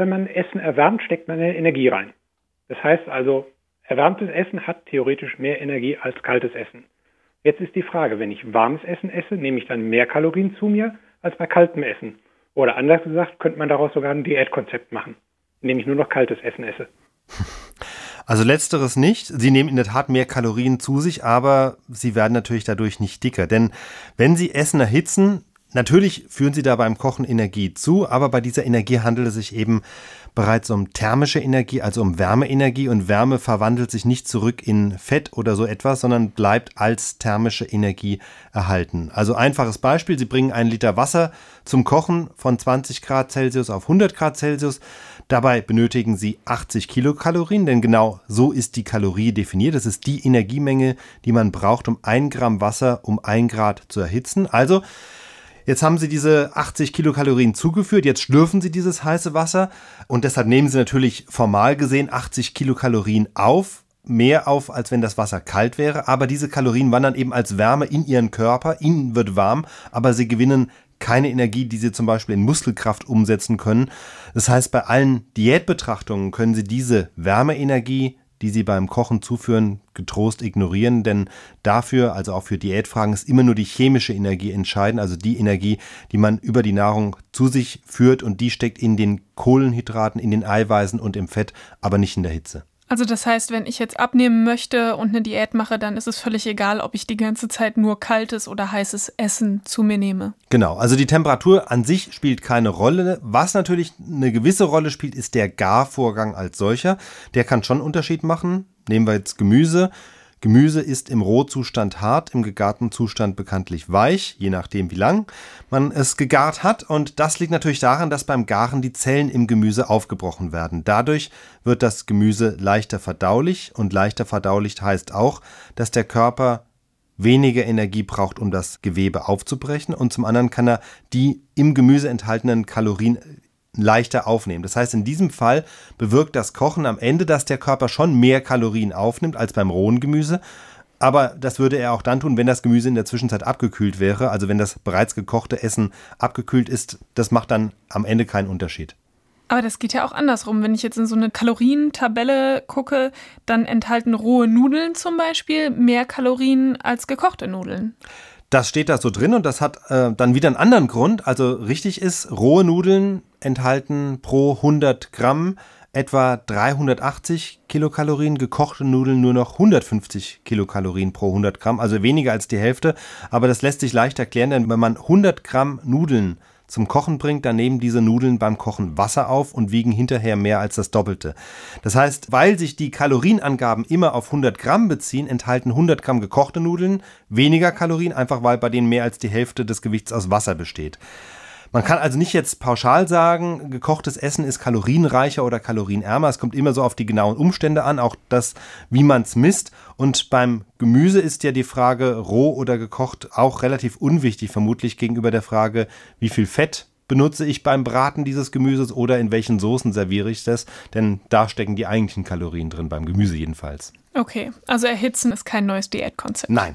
Wenn man Essen erwärmt, steckt man Energie rein. Das heißt also, erwärmtes Essen hat theoretisch mehr Energie als kaltes Essen. Jetzt ist die Frage, wenn ich warmes Essen esse, nehme ich dann mehr Kalorien zu mir als bei kaltem Essen. Oder anders gesagt, könnte man daraus sogar ein Diätkonzept machen, indem ich nur noch kaltes Essen esse. Also letzteres nicht. Sie nehmen in der Tat mehr Kalorien zu sich, aber sie werden natürlich dadurch nicht dicker. Denn wenn Sie Essen erhitzen, natürlich führen Sie da beim Kochen Energie zu, aber bei dieser Energie handelt es sich eben bereits um thermische Energie, also um Wärmeenergie und Wärme verwandelt sich nicht zurück in Fett oder so etwas, sondern bleibt als thermische Energie erhalten. Also einfaches Beispiel, Sie bringen einen Liter Wasser zum Kochen von 20 Grad Celsius auf 100 Grad Celsius. Dabei benötigen Sie 80 Kilokalorien, denn genau so ist die Kalorie definiert. Das ist die Energiemenge, die man braucht, um ein Gramm Wasser um ein Grad zu erhitzen. Also Jetzt haben Sie diese 80 Kilokalorien zugeführt, jetzt schlürfen Sie dieses heiße Wasser und deshalb nehmen Sie natürlich formal gesehen 80 Kilokalorien auf, mehr auf, als wenn das Wasser kalt wäre, aber diese Kalorien wandern eben als Wärme in Ihren Körper, Ihnen wird warm, aber Sie gewinnen keine Energie, die Sie zum Beispiel in Muskelkraft umsetzen können. Das heißt, bei allen Diätbetrachtungen können Sie diese Wärmeenergie die sie beim Kochen zuführen, getrost ignorieren, denn dafür, also auch für Diätfragen, ist immer nur die chemische Energie entscheidend, also die Energie, die man über die Nahrung zu sich führt und die steckt in den Kohlenhydraten, in den Eiweißen und im Fett, aber nicht in der Hitze. Also das heißt, wenn ich jetzt abnehmen möchte und eine Diät mache, dann ist es völlig egal, ob ich die ganze Zeit nur kaltes oder heißes Essen zu mir nehme. Genau, also die Temperatur an sich spielt keine Rolle. Was natürlich eine gewisse Rolle spielt, ist der Garvorgang als solcher. Der kann schon Unterschied machen. Nehmen wir jetzt Gemüse. Gemüse ist im Rohzustand hart, im gegarten Zustand bekanntlich weich, je nachdem wie lang man es gegart hat. Und das liegt natürlich daran, dass beim Garen die Zellen im Gemüse aufgebrochen werden. Dadurch wird das Gemüse leichter verdaulich und leichter verdaulich heißt auch, dass der Körper weniger Energie braucht, um das Gewebe aufzubrechen und zum anderen kann er die im Gemüse enthaltenen Kalorien leichter aufnehmen. Das heißt, in diesem Fall bewirkt das Kochen am Ende, dass der Körper schon mehr Kalorien aufnimmt als beim rohen Gemüse. Aber das würde er auch dann tun, wenn das Gemüse in der Zwischenzeit abgekühlt wäre. Also wenn das bereits gekochte Essen abgekühlt ist, das macht dann am Ende keinen Unterschied. Aber das geht ja auch andersrum. Wenn ich jetzt in so eine Kalorientabelle gucke, dann enthalten rohe Nudeln zum Beispiel mehr Kalorien als gekochte Nudeln. Das steht da so drin und das hat äh, dann wieder einen anderen Grund. Also richtig ist, rohe Nudeln enthalten pro 100 Gramm etwa 380 Kilokalorien, gekochte Nudeln nur noch 150 Kilokalorien pro 100 Gramm, also weniger als die Hälfte. Aber das lässt sich leicht erklären, denn wenn man 100 Gramm Nudeln zum Kochen bringt, dann nehmen diese Nudeln beim Kochen Wasser auf und wiegen hinterher mehr als das Doppelte. Das heißt, weil sich die Kalorienangaben immer auf 100 Gramm beziehen, enthalten 100 Gramm gekochte Nudeln weniger Kalorien, einfach weil bei denen mehr als die Hälfte des Gewichts aus Wasser besteht. Man kann also nicht jetzt pauschal sagen, gekochtes Essen ist kalorienreicher oder kalorienärmer. Es kommt immer so auf die genauen Umstände an, auch das, wie man es misst. Und beim Gemüse ist ja die Frage, roh oder gekocht, auch relativ unwichtig, vermutlich gegenüber der Frage, wie viel Fett benutze ich beim Braten dieses Gemüses oder in welchen Soßen serviere ich das? Denn da stecken die eigentlichen Kalorien drin, beim Gemüse jedenfalls. Okay, also erhitzen ist kein neues Diätkonzept. Nein.